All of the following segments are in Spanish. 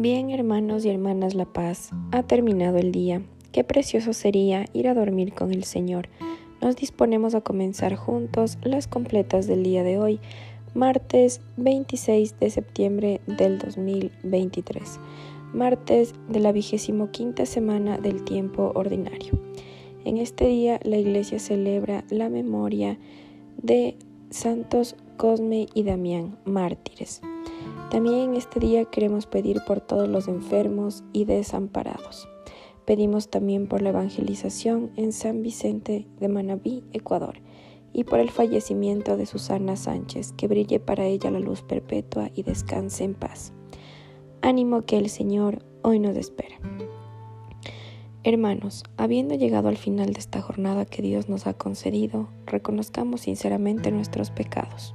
Bien, hermanos y hermanas La Paz, ha terminado el día. Qué precioso sería ir a dormir con el Señor. Nos disponemos a comenzar juntos las completas del día de hoy, martes 26 de septiembre del 2023, martes de la vigésimo quinta semana del tiempo ordinario. En este día la Iglesia celebra la memoria de santos Cosme y Damián, mártires. También en este día queremos pedir por todos los enfermos y desamparados. Pedimos también por la evangelización en San Vicente de Manabí, Ecuador, y por el fallecimiento de Susana Sánchez, que brille para ella la luz perpetua y descanse en paz. Ánimo que el Señor hoy nos espera. Hermanos, habiendo llegado al final de esta jornada que Dios nos ha concedido, reconozcamos sinceramente nuestros pecados.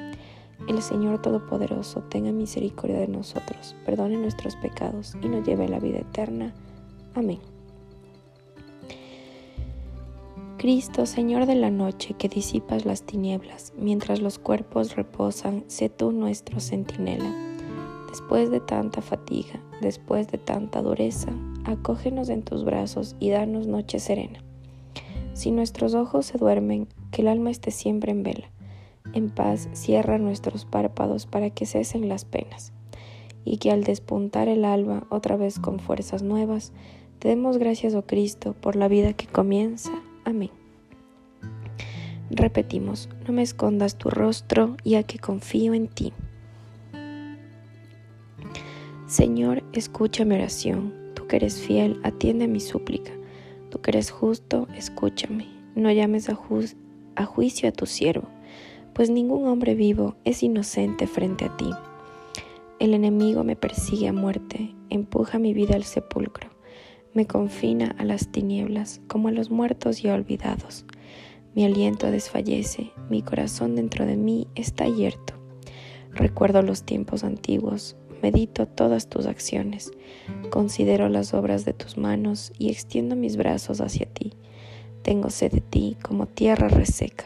El Señor Todopoderoso tenga misericordia de nosotros, perdone nuestros pecados y nos lleve a la vida eterna. Amén. Cristo, Señor de la noche, que disipas las tinieblas, mientras los cuerpos reposan, sé tú nuestro centinela. Después de tanta fatiga, después de tanta dureza, acógenos en tus brazos y danos noche serena. Si nuestros ojos se duermen, que el alma esté siempre en vela en paz cierra nuestros párpados para que cesen las penas, y que al despuntar el alba otra vez con fuerzas nuevas, te demos gracias, oh Cristo, por la vida que comienza. Amén. Repetimos, no me escondas tu rostro, ya que confío en ti. Señor, escucha mi oración. Tú que eres fiel, atiende mi súplica. Tú que eres justo, escúchame. No llames a, a juicio a tu siervo pues ningún hombre vivo es inocente frente a ti. El enemigo me persigue a muerte, empuja mi vida al sepulcro, me confina a las tinieblas como a los muertos ya olvidados. Mi aliento desfallece, mi corazón dentro de mí está yerto. Recuerdo los tiempos antiguos, medito todas tus acciones, considero las obras de tus manos y extiendo mis brazos hacia ti. Tengo sed de ti como tierra reseca.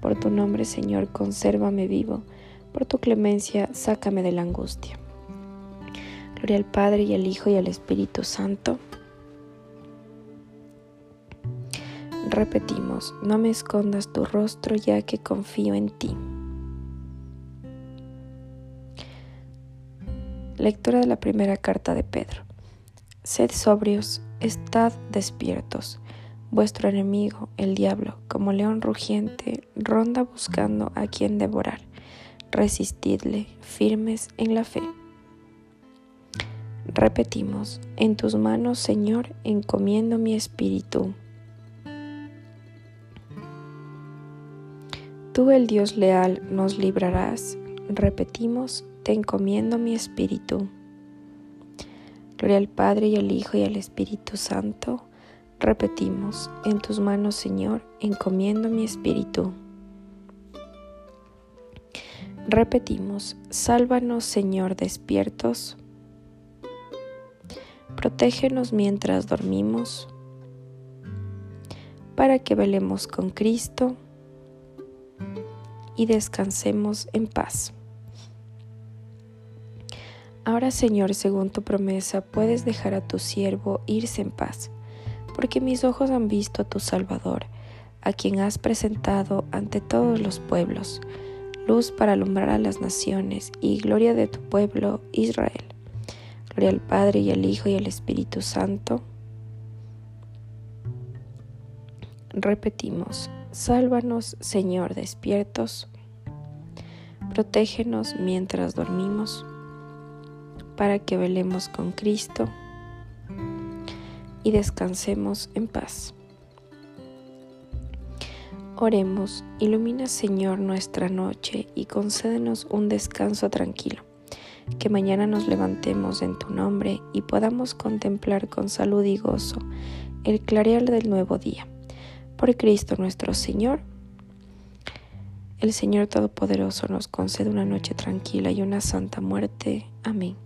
Por tu nombre, Señor, consérvame vivo. Por tu clemencia, sácame de la angustia. Gloria al Padre y al Hijo y al Espíritu Santo. Repetimos, no me escondas tu rostro ya que confío en ti. Lectura de la primera carta de Pedro. Sed sobrios, estad despiertos Vuestro enemigo, el diablo, como león rugiente, ronda buscando a quien devorar. Resistidle, firmes en la fe. Repetimos, en tus manos, Señor, encomiendo mi espíritu. Tú, el Dios leal, nos librarás. Repetimos, te encomiendo mi espíritu. Gloria al Padre y al Hijo y al Espíritu Santo Repetimos, en tus manos, Señor, encomiendo mi espíritu. Repetimos, sálvanos, Señor, despiertos. Protégenos mientras dormimos, para que velemos con Cristo y descansemos en paz. Ahora, Señor, según tu promesa, puedes dejar a tu siervo irse en paz porque mis ojos han visto a tu Salvador, a quien has presentado ante todos los pueblos, luz para alumbrar a las naciones y gloria de tu pueblo Israel. Gloria al Padre y al Hijo y al Espíritu Santo. Repetimos, sálvanos Señor despiertos, protégenos mientras dormimos, para que velemos con Cristo y descansemos en paz. Oremos, ilumina Señor nuestra noche y concédenos un descanso tranquilo, que mañana nos levantemos en tu nombre y podamos contemplar con salud y gozo el clarear del nuevo día. Por Cristo nuestro Señor. El Señor Todopoderoso nos concede una noche tranquila y una santa muerte. Amén.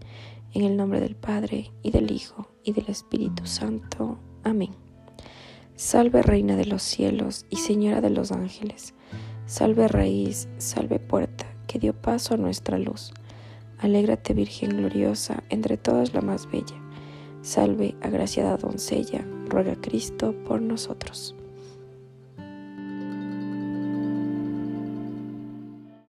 En el nombre del Padre, y del Hijo, y del Espíritu Santo. Amén. Salve Reina de los cielos y Señora de los ángeles. Salve raíz, salve puerta, que dio paso a nuestra luz. Alégrate Virgen gloriosa, entre todas la más bella. Salve, agraciada doncella, ruega Cristo por nosotros.